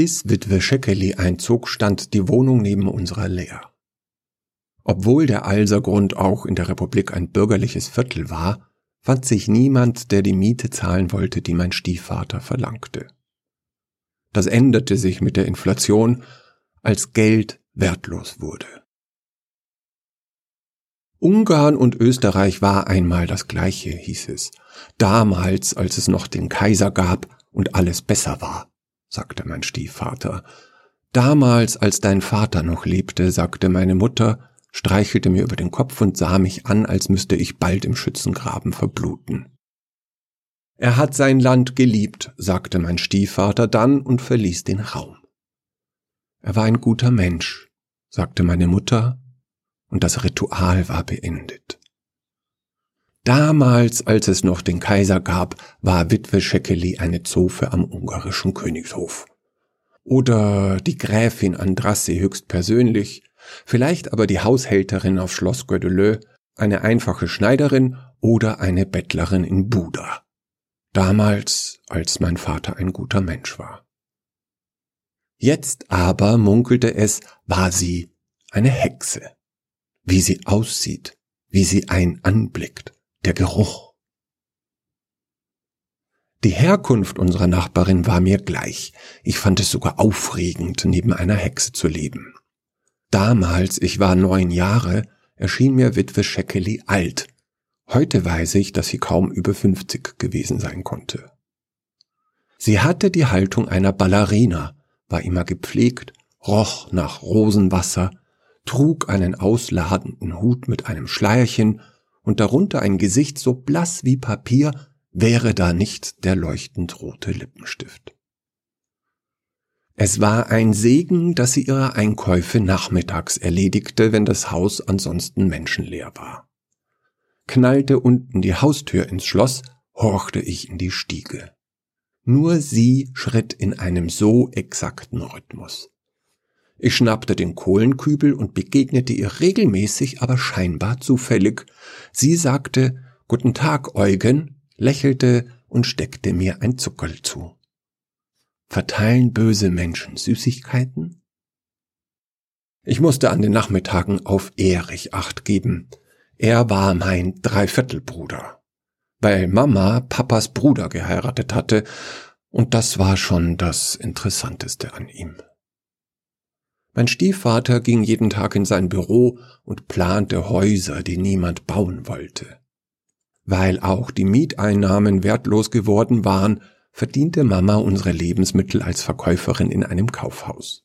Bis Witwe Scheckeli einzog, stand die Wohnung neben unserer leer. Obwohl der Alsergrund auch in der Republik ein bürgerliches Viertel war, fand sich niemand, der die Miete zahlen wollte, die mein Stiefvater verlangte. Das änderte sich mit der Inflation, als Geld wertlos wurde. Ungarn und Österreich war einmal das gleiche, hieß es, damals, als es noch den Kaiser gab und alles besser war, sagte mein Stiefvater. Damals, als dein Vater noch lebte, sagte meine Mutter, streichelte mir über den Kopf und sah mich an, als müsste ich bald im Schützengraben verbluten. Er hat sein Land geliebt, sagte mein Stiefvater dann und verließ den Raum. Er war ein guter Mensch, sagte meine Mutter und das Ritual war beendet. Damals, als es noch den Kaiser gab, war Witwe Schekeli eine Zofe am ungarischen Königshof. Oder die Gräfin Andrassy höchstpersönlich, vielleicht aber die Haushälterin auf Schloss Gödelö, eine einfache Schneiderin oder eine Bettlerin in Buda. Damals, als mein Vater ein guter Mensch war. Jetzt aber, munkelte es, war sie eine Hexe wie sie aussieht, wie sie einen anblickt, der Geruch. Die Herkunft unserer Nachbarin war mir gleich. Ich fand es sogar aufregend, neben einer Hexe zu leben. Damals, ich war neun Jahre, erschien mir Witwe Scheckeli alt. Heute weiß ich, dass sie kaum über fünfzig gewesen sein konnte. Sie hatte die Haltung einer Ballerina, war immer gepflegt, roch nach Rosenwasser, trug einen ausladenden Hut mit einem Schleierchen und darunter ein Gesicht so blass wie Papier, wäre da nicht der leuchtend rote Lippenstift. Es war ein Segen, dass sie ihre Einkäufe nachmittags erledigte, wenn das Haus ansonsten menschenleer war. Knallte unten die Haustür ins Schloss, horchte ich in die Stiege. Nur sie schritt in einem so exakten Rhythmus. Ich schnappte den Kohlenkübel und begegnete ihr regelmäßig, aber scheinbar zufällig. Sie sagte Guten Tag, Eugen, lächelte und steckte mir ein Zuckerl zu. Verteilen böse Menschen Süßigkeiten? Ich musste an den Nachmittagen auf Erich acht geben. Er war mein Dreiviertelbruder, weil Mama Papas Bruder geheiratet hatte, und das war schon das Interessanteste an ihm. Mein Stiefvater ging jeden Tag in sein Büro und plante Häuser, die niemand bauen wollte. Weil auch die Mieteinnahmen wertlos geworden waren, verdiente Mama unsere Lebensmittel als Verkäuferin in einem Kaufhaus.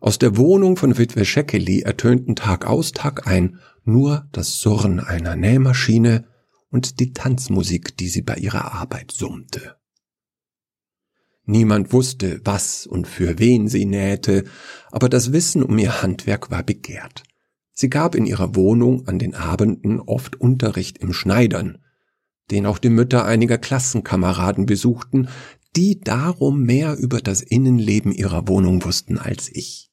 Aus der Wohnung von Witwe Scheckeli ertönten Tag aus Tag ein nur das Surren einer Nähmaschine und die Tanzmusik, die sie bei ihrer Arbeit summte. Niemand wusste, was und für wen sie nähte, aber das Wissen um ihr Handwerk war begehrt. Sie gab in ihrer Wohnung an den Abenden oft Unterricht im Schneidern, den auch die Mütter einiger Klassenkameraden besuchten, die darum mehr über das Innenleben ihrer Wohnung wussten als ich.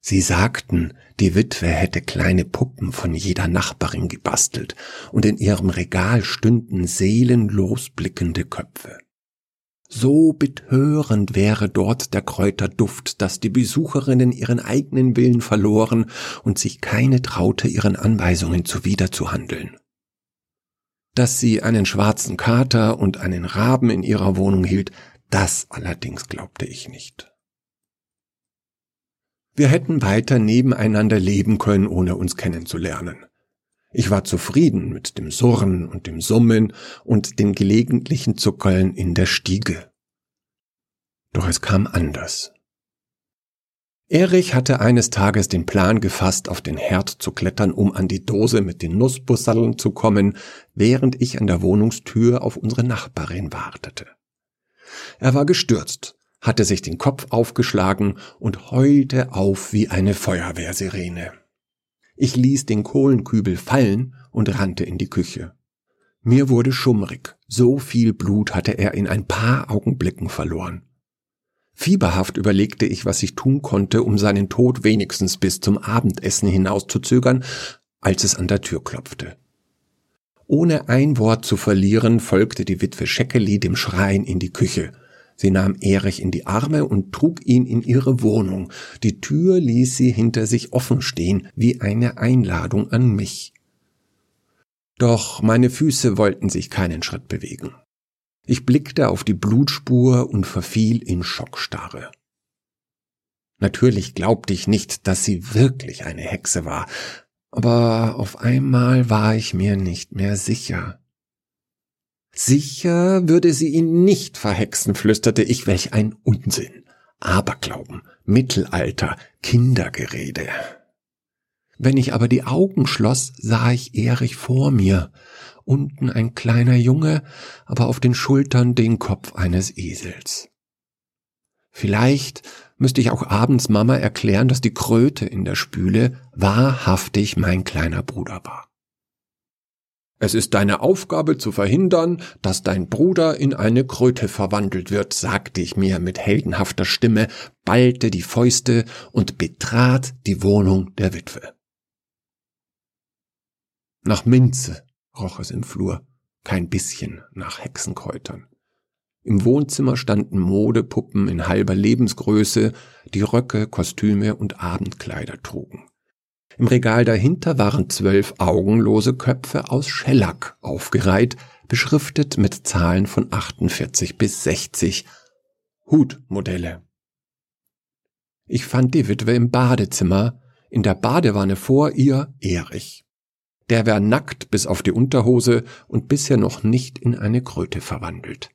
Sie sagten, die Witwe hätte kleine Puppen von jeder Nachbarin gebastelt, und in ihrem Regal stünden seelenlos blickende Köpfe. So betörend wäre dort der Kräuterduft, dass die Besucherinnen ihren eigenen Willen verloren und sich keine traute, ihren Anweisungen zuwiderzuhandeln. Dass sie einen schwarzen Kater und einen Raben in ihrer Wohnung hielt, das allerdings glaubte ich nicht. Wir hätten weiter nebeneinander leben können, ohne uns kennenzulernen. Ich war zufrieden mit dem Surren und dem Summen und den gelegentlichen Zuckeln in der Stiege. Doch es kam anders. Erich hatte eines Tages den Plan gefasst, auf den Herd zu klettern, um an die Dose mit den Nussbussallen zu kommen, während ich an der Wohnungstür auf unsere Nachbarin wartete. Er war gestürzt, hatte sich den Kopf aufgeschlagen und heulte auf wie eine Feuerwehrsirene. Ich ließ den Kohlenkübel fallen und rannte in die Küche. Mir wurde schummrig, so viel Blut hatte er in ein paar Augenblicken verloren. Fieberhaft überlegte ich, was ich tun konnte, um seinen Tod wenigstens bis zum Abendessen hinauszuzögern, als es an der Tür klopfte. Ohne ein Wort zu verlieren, folgte die Witwe Scheckeli dem Schreien in die Küche. Sie nahm Erich in die Arme und trug ihn in ihre Wohnung. Die Tür ließ sie hinter sich offen stehen, wie eine Einladung an mich. Doch meine Füße wollten sich keinen Schritt bewegen. Ich blickte auf die Blutspur und verfiel in Schockstarre. Natürlich glaubte ich nicht, dass sie wirklich eine Hexe war, aber auf einmal war ich mir nicht mehr sicher. Sicher würde sie ihn nicht verhexen, flüsterte ich, welch ein Unsinn. Aberglauben, Mittelalter, Kindergerede. Wenn ich aber die Augen schloss, sah ich Erich vor mir, unten ein kleiner Junge, aber auf den Schultern den Kopf eines Esels. Vielleicht müsste ich auch abends Mama erklären, dass die Kröte in der Spüle wahrhaftig mein kleiner Bruder war. Es ist deine Aufgabe zu verhindern, dass dein Bruder in eine Kröte verwandelt wird, sagte ich mir mit heldenhafter Stimme, ballte die Fäuste und betrat die Wohnung der Witwe. Nach Minze roch es im Flur, kein bisschen nach Hexenkräutern. Im Wohnzimmer standen Modepuppen in halber Lebensgröße, die Röcke, Kostüme und Abendkleider trugen. Im Regal dahinter waren zwölf augenlose Köpfe aus Schellack aufgereiht, beschriftet mit Zahlen von 48 bis 60. Hutmodelle. Ich fand die Witwe im Badezimmer, in der Badewanne vor ihr Erich. Der war nackt bis auf die Unterhose und bisher noch nicht in eine Kröte verwandelt.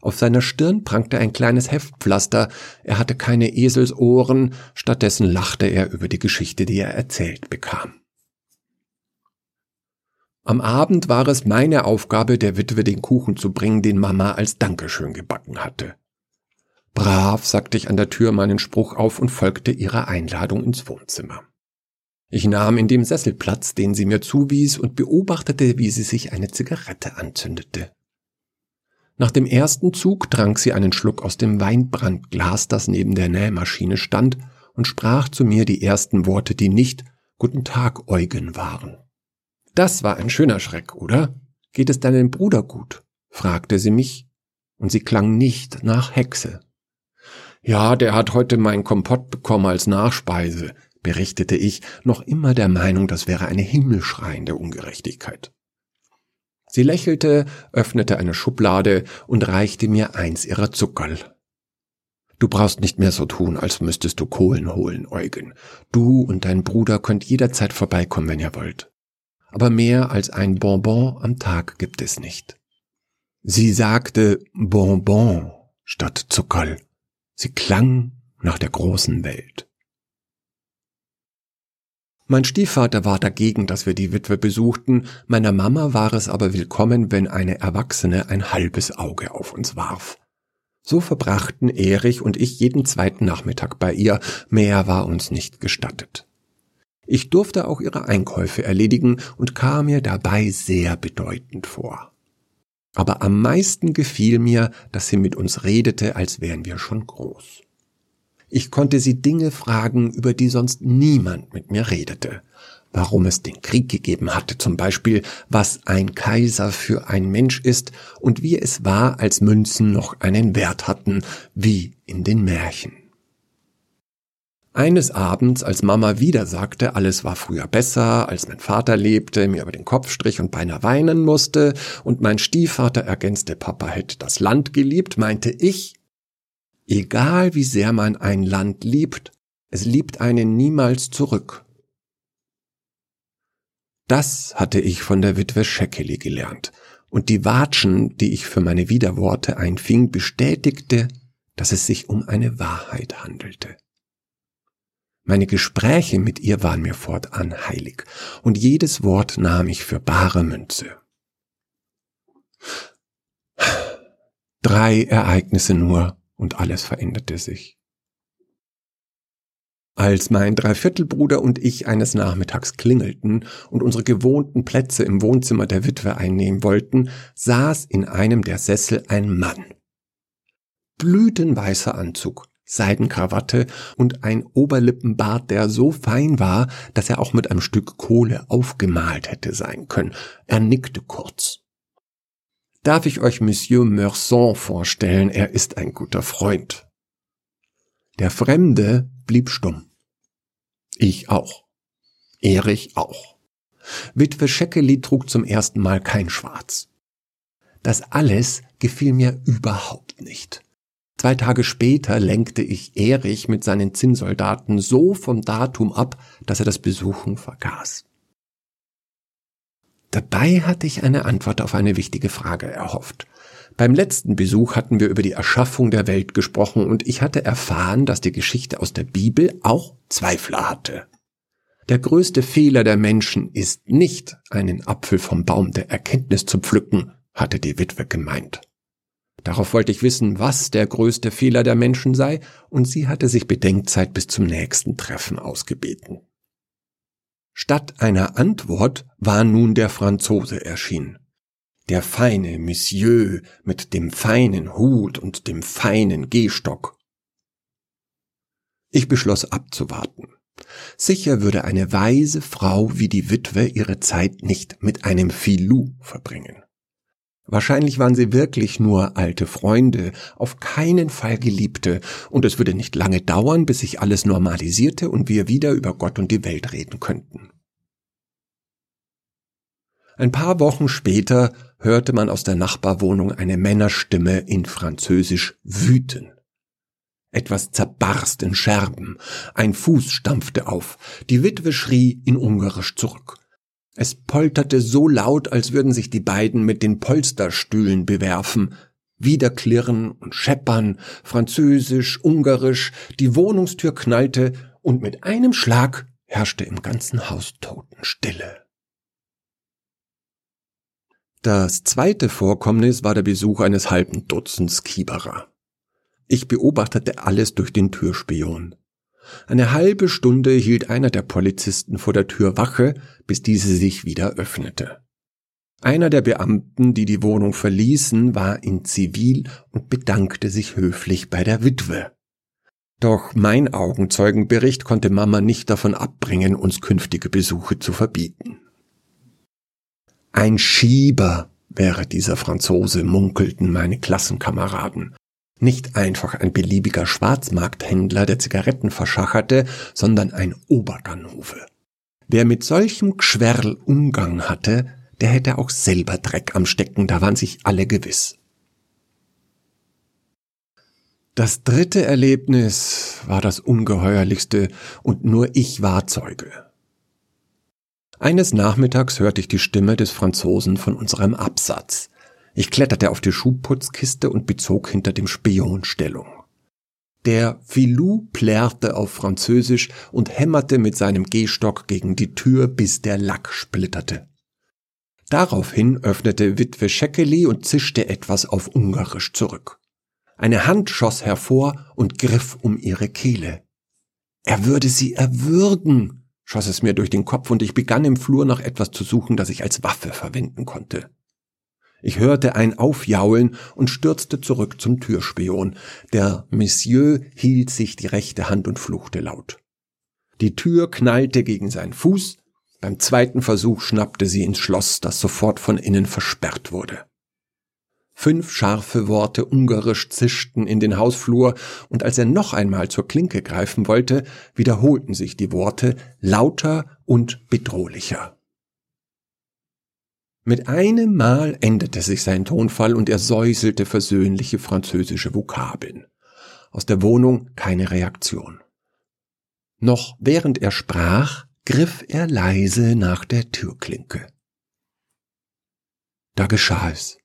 Auf seiner Stirn prangte ein kleines Heftpflaster, er hatte keine Eselsohren, stattdessen lachte er über die Geschichte, die er erzählt bekam. Am Abend war es meine Aufgabe, der Witwe den Kuchen zu bringen, den Mama als Dankeschön gebacken hatte. Brav sagte ich an der Tür meinen Spruch auf und folgte ihrer Einladung ins Wohnzimmer. Ich nahm in dem Sessel Platz, den sie mir zuwies, und beobachtete, wie sie sich eine Zigarette anzündete. Nach dem ersten Zug trank sie einen Schluck aus dem Weinbrandglas, das neben der Nähmaschine stand, und sprach zu mir die ersten Worte, die nicht Guten Tag, Eugen waren. Das war ein schöner Schreck, oder? Geht es deinem Bruder gut? fragte sie mich, und sie klang nicht nach Hexe. Ja, der hat heute meinen Kompott bekommen als Nachspeise, berichtete ich, noch immer der Meinung, das wäre eine himmelschreiende Ungerechtigkeit. Sie lächelte, öffnete eine Schublade und reichte mir eins ihrer Zuckerl. Du brauchst nicht mehr so tun, als müsstest du Kohlen holen, Eugen. Du und dein Bruder könnt jederzeit vorbeikommen, wenn ihr wollt. Aber mehr als ein Bonbon am Tag gibt es nicht. Sie sagte Bonbon statt Zuckerl. Sie klang nach der großen Welt. Mein Stiefvater war dagegen, dass wir die Witwe besuchten, meiner Mama war es aber willkommen, wenn eine Erwachsene ein halbes Auge auf uns warf. So verbrachten Erich und ich jeden zweiten Nachmittag bei ihr, mehr war uns nicht gestattet. Ich durfte auch ihre Einkäufe erledigen und kam mir dabei sehr bedeutend vor. Aber am meisten gefiel mir, dass sie mit uns redete, als wären wir schon groß. Ich konnte sie Dinge fragen, über die sonst niemand mit mir redete. Warum es den Krieg gegeben hatte, zum Beispiel, was ein Kaiser für ein Mensch ist und wie es war, als Münzen noch einen Wert hatten, wie in den Märchen. Eines Abends, als Mama wieder sagte, alles war früher besser, als mein Vater lebte, mir über den Kopf strich und beinahe weinen musste, und mein Stiefvater ergänzte, Papa hätte das Land geliebt, meinte ich, Egal wie sehr man ein Land liebt, es liebt einen niemals zurück. Das hatte ich von der Witwe Scheckeli gelernt, und die Watschen, die ich für meine Widerworte einfing, bestätigte, dass es sich um eine Wahrheit handelte. Meine Gespräche mit ihr waren mir fortan heilig, und jedes Wort nahm ich für bare Münze. Drei Ereignisse nur, und alles veränderte sich. Als mein Dreiviertelbruder und ich eines Nachmittags klingelten und unsere gewohnten Plätze im Wohnzimmer der Witwe einnehmen wollten, saß in einem der Sessel ein Mann. Blütenweißer Anzug, Seidenkrawatte und ein Oberlippenbart, der so fein war, dass er auch mit einem Stück Kohle aufgemalt hätte sein können. Er nickte kurz. Darf ich euch Monsieur Meurson vorstellen, er ist ein guter Freund. Der Fremde blieb stumm. Ich auch. Erich auch. Witwe Scheckeli trug zum ersten Mal kein Schwarz. Das alles gefiel mir überhaupt nicht. Zwei Tage später lenkte ich Erich mit seinen Zinnsoldaten so vom Datum ab, dass er das Besuchen vergaß. Dabei hatte ich eine Antwort auf eine wichtige Frage erhofft. Beim letzten Besuch hatten wir über die Erschaffung der Welt gesprochen und ich hatte erfahren, dass die Geschichte aus der Bibel auch Zweifler hatte. Der größte Fehler der Menschen ist nicht, einen Apfel vom Baum der Erkenntnis zu pflücken, hatte die Witwe gemeint. Darauf wollte ich wissen, was der größte Fehler der Menschen sei, und sie hatte sich Bedenkzeit bis zum nächsten Treffen ausgebeten. Statt einer Antwort war nun der Franzose erschienen. Der feine Monsieur mit dem feinen Hut und dem feinen Gehstock. Ich beschloss abzuwarten. Sicher würde eine weise Frau wie die Witwe ihre Zeit nicht mit einem Filou verbringen. Wahrscheinlich waren sie wirklich nur alte Freunde, auf keinen Fall Geliebte, und es würde nicht lange dauern, bis sich alles normalisierte und wir wieder über Gott und die Welt reden könnten. Ein paar Wochen später hörte man aus der Nachbarwohnung eine Männerstimme in Französisch wüten. Etwas zerbarst in Scherben, ein Fuß stampfte auf, die Witwe schrie in Ungarisch zurück. Es polterte so laut, als würden sich die beiden mit den Polsterstühlen bewerfen. Wieder klirren und scheppern, französisch, ungarisch, die Wohnungstür knallte und mit einem Schlag herrschte im ganzen Haus Totenstille. Das zweite Vorkommnis war der Besuch eines halben Dutzends Kieberer. Ich beobachtete alles durch den Türspion. Eine halbe Stunde hielt einer der Polizisten vor der Tür Wache, bis diese sich wieder öffnete. Einer der Beamten, die die Wohnung verließen, war in Zivil und bedankte sich höflich bei der Witwe. Doch mein Augenzeugenbericht konnte Mama nicht davon abbringen, uns künftige Besuche zu verbieten. Ein Schieber wäre dieser Franzose, munkelten meine Klassenkameraden. Nicht einfach ein beliebiger Schwarzmarkthändler, der Zigaretten verschacherte, sondern ein Oberganove. Wer mit solchem Gschwerl Umgang hatte, der hätte auch selber Dreck am Stecken, da waren sich alle gewiss. Das dritte Erlebnis war das ungeheuerlichste und nur ich war Zeuge. Eines Nachmittags hörte ich die Stimme des Franzosen von unserem Absatz. Ich kletterte auf die Schuhputzkiste und bezog hinter dem Spion Stellung. Der Filou plärrte auf Französisch und hämmerte mit seinem Gehstock gegen die Tür, bis der Lack splitterte. Daraufhin öffnete Witwe Scheckeli und zischte etwas auf Ungarisch zurück. Eine Hand schoss hervor und griff um ihre Kehle. Er würde sie erwürgen, schoss es mir durch den Kopf und ich begann im Flur nach etwas zu suchen, das ich als Waffe verwenden konnte. Ich hörte ein Aufjaulen und stürzte zurück zum Türspion. Der Monsieur hielt sich die rechte Hand und fluchte laut. Die Tür knallte gegen seinen Fuß. Beim zweiten Versuch schnappte sie ins Schloss, das sofort von innen versperrt wurde. Fünf scharfe Worte ungarisch zischten in den Hausflur, und als er noch einmal zur Klinke greifen wollte, wiederholten sich die Worte lauter und bedrohlicher. Mit einem Mal änderte sich sein Tonfall und er säuselte versöhnliche französische Vokabeln. Aus der Wohnung keine Reaktion. Noch während er sprach, griff er leise nach der Türklinke. Da geschah es.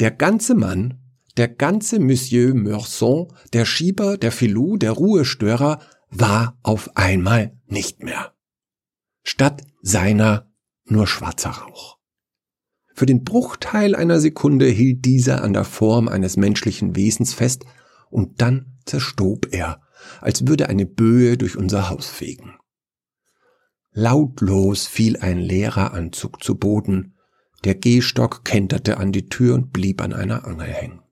Der ganze Mann, der ganze Monsieur Meurson, der Schieber, der Filou, der Ruhestörer, war auf einmal nicht mehr. Statt seiner nur schwarzer Rauch. Für den Bruchteil einer Sekunde hielt dieser an der Form eines menschlichen Wesens fest, und dann zerstob er, als würde eine Böe durch unser Haus fegen. Lautlos fiel ein leerer Anzug zu Boden, der Gehstock kenterte an die Tür und blieb an einer Angel hängen.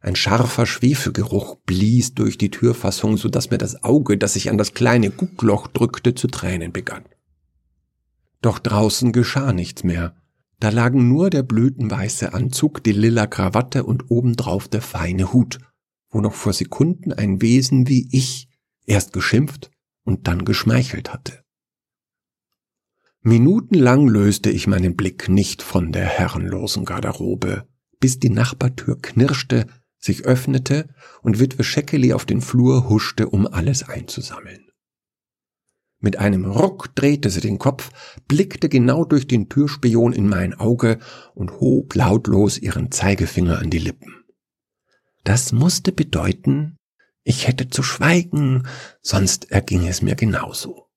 Ein scharfer Schwefelgeruch blies durch die Türfassung, so dass mir das Auge, das sich an das kleine Guckloch drückte, zu Tränen begann. Doch draußen geschah nichts mehr. Da lagen nur der blütenweiße Anzug, die lila Krawatte und obendrauf der feine Hut, wo noch vor Sekunden ein Wesen wie ich erst geschimpft und dann geschmeichelt hatte. Minutenlang löste ich meinen Blick nicht von der herrenlosen Garderobe, bis die Nachbartür knirschte, sich öffnete und Witwe Scheckeli auf den Flur huschte, um alles einzusammeln. Mit einem Ruck drehte sie den Kopf, blickte genau durch den Türspion in mein Auge und hob lautlos ihren Zeigefinger an die Lippen. Das musste bedeuten, ich hätte zu schweigen, sonst erging es mir genauso.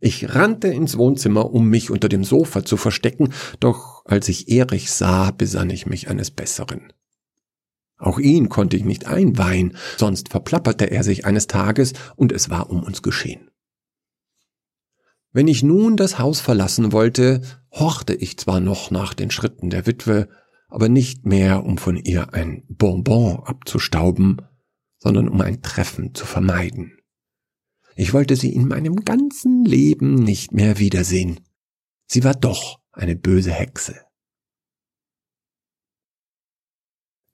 Ich rannte ins Wohnzimmer, um mich unter dem Sofa zu verstecken, doch als ich Erich sah, besann ich mich eines Besseren. Auch ihn konnte ich nicht einweihen, sonst verplapperte er sich eines Tages und es war um uns geschehen. Wenn ich nun das Haus verlassen wollte, horchte ich zwar noch nach den Schritten der Witwe, aber nicht mehr, um von ihr ein Bonbon abzustauben, sondern um ein Treffen zu vermeiden. Ich wollte sie in meinem ganzen Leben nicht mehr wiedersehen. Sie war doch eine böse Hexe.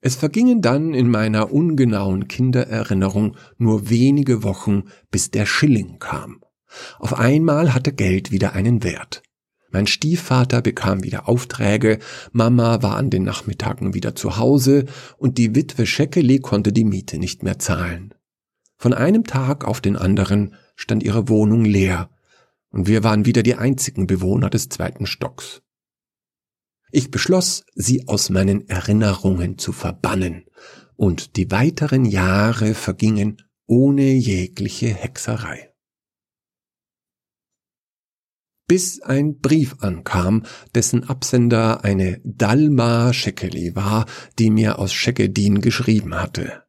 Es vergingen dann in meiner ungenauen Kindererinnerung nur wenige Wochen, bis der Schilling kam. Auf einmal hatte Geld wieder einen Wert. Mein Stiefvater bekam wieder Aufträge, Mama war an den Nachmittagen wieder zu Hause und die Witwe Scheckeli konnte die Miete nicht mehr zahlen. Von einem Tag auf den anderen stand ihre Wohnung leer, und wir waren wieder die einzigen Bewohner des zweiten Stocks. Ich beschloss, sie aus meinen Erinnerungen zu verbannen, und die weiteren Jahre vergingen ohne jegliche Hexerei. Bis ein Brief ankam, dessen Absender eine Dalma Scheckeli war, die mir aus Scheckedin geschrieben hatte.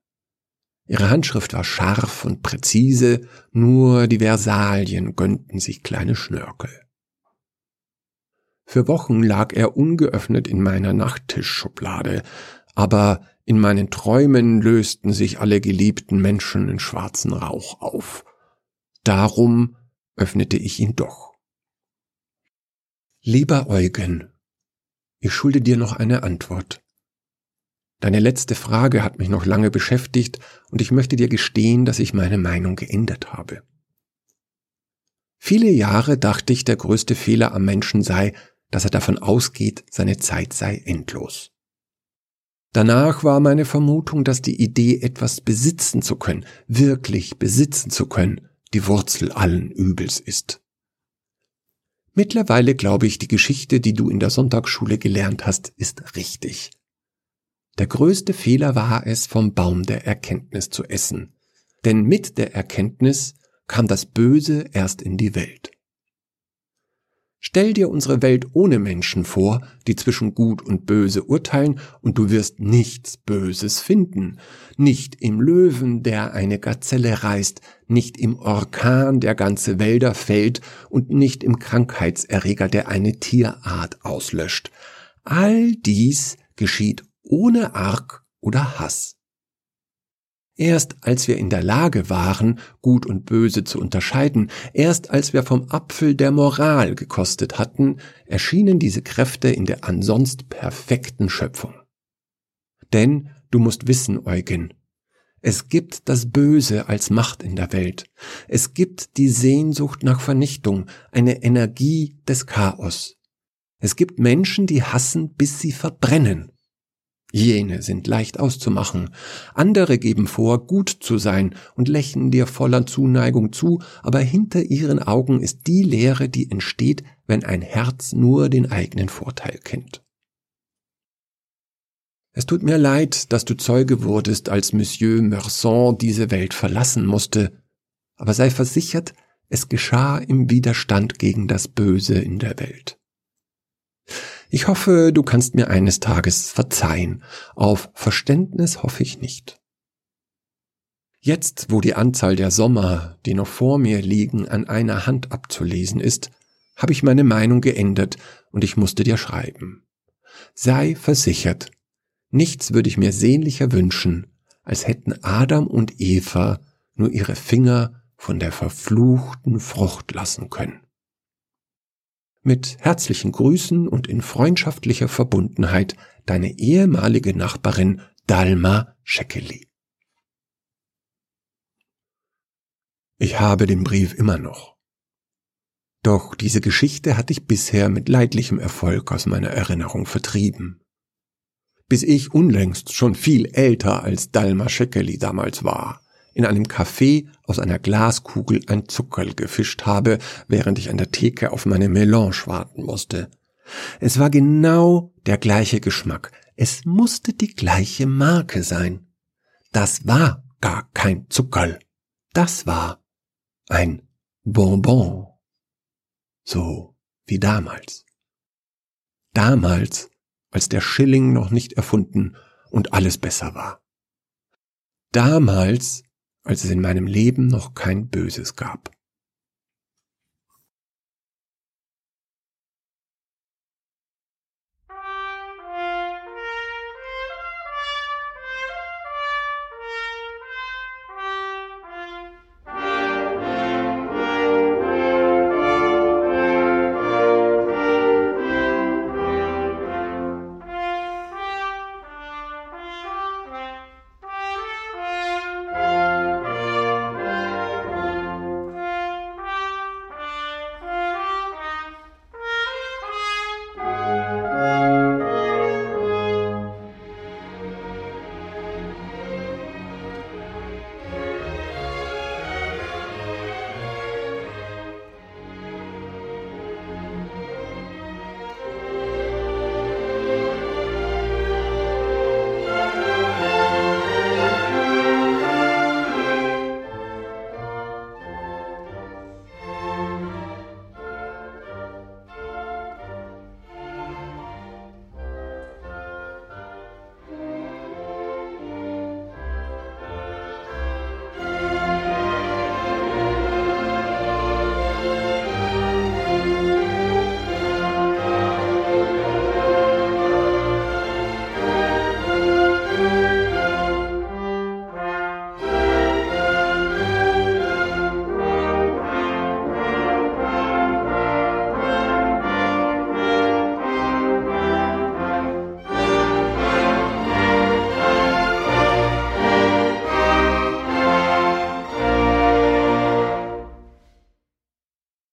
Ihre Handschrift war scharf und präzise, nur die Versalien gönnten sich kleine Schnörkel. Für Wochen lag er ungeöffnet in meiner Nachttischschublade, aber in meinen Träumen lösten sich alle geliebten Menschen in schwarzen Rauch auf. Darum öffnete ich ihn doch. Lieber Eugen, ich schulde dir noch eine Antwort. Deine letzte Frage hat mich noch lange beschäftigt und ich möchte dir gestehen, dass ich meine Meinung geändert habe. Viele Jahre dachte ich, der größte Fehler am Menschen sei, dass er davon ausgeht, seine Zeit sei endlos. Danach war meine Vermutung, dass die Idee, etwas besitzen zu können, wirklich besitzen zu können, die Wurzel allen Übels ist. Mittlerweile glaube ich, die Geschichte, die du in der Sonntagsschule gelernt hast, ist richtig. Der größte Fehler war es, vom Baum der Erkenntnis zu essen. Denn mit der Erkenntnis kam das Böse erst in die Welt. Stell dir unsere Welt ohne Menschen vor, die zwischen Gut und Böse urteilen, und du wirst nichts Böses finden. Nicht im Löwen, der eine Gazelle reißt, nicht im Orkan, der ganze Wälder fällt, und nicht im Krankheitserreger, der eine Tierart auslöscht. All dies geschieht ohne Arg oder Hass. Erst als wir in der Lage waren, Gut und Böse zu unterscheiden, erst als wir vom Apfel der Moral gekostet hatten, erschienen diese Kräfte in der ansonst perfekten Schöpfung. Denn du musst wissen, Eugen, es gibt das Böse als Macht in der Welt. Es gibt die Sehnsucht nach Vernichtung, eine Energie des Chaos. Es gibt Menschen, die hassen, bis sie verbrennen. Jene sind leicht auszumachen, andere geben vor, gut zu sein und lächeln dir voller Zuneigung zu, aber hinter ihren Augen ist die Leere, die entsteht, wenn ein Herz nur den eigenen Vorteil kennt. Es tut mir leid, dass du Zeuge wurdest, als Monsieur Meurson diese Welt verlassen musste, aber sei versichert, es geschah im Widerstand gegen das Böse in der Welt. Ich hoffe, du kannst mir eines Tages verzeihen. Auf Verständnis hoffe ich nicht. Jetzt, wo die Anzahl der Sommer, die noch vor mir liegen, an einer Hand abzulesen ist, habe ich meine Meinung geändert und ich musste dir schreiben. Sei versichert, nichts würde ich mir sehnlicher wünschen, als hätten Adam und Eva nur ihre Finger von der verfluchten Frucht lassen können. Mit herzlichen Grüßen und in freundschaftlicher Verbundenheit deine ehemalige Nachbarin Dalma Schekeli. Ich habe den Brief immer noch. Doch diese Geschichte hatte ich bisher mit leidlichem Erfolg aus meiner Erinnerung vertrieben. Bis ich unlängst schon viel älter als Dalma Schekeli damals war, in einem Café aus einer Glaskugel ein Zuckerl gefischt habe, während ich an der Theke auf meine Melange warten musste. Es war genau der gleiche Geschmack. Es musste die gleiche Marke sein. Das war gar kein Zuckerl. Das war ein Bonbon. So wie damals. Damals, als der Schilling noch nicht erfunden und alles besser war. Damals, als es in meinem Leben noch kein Böses gab.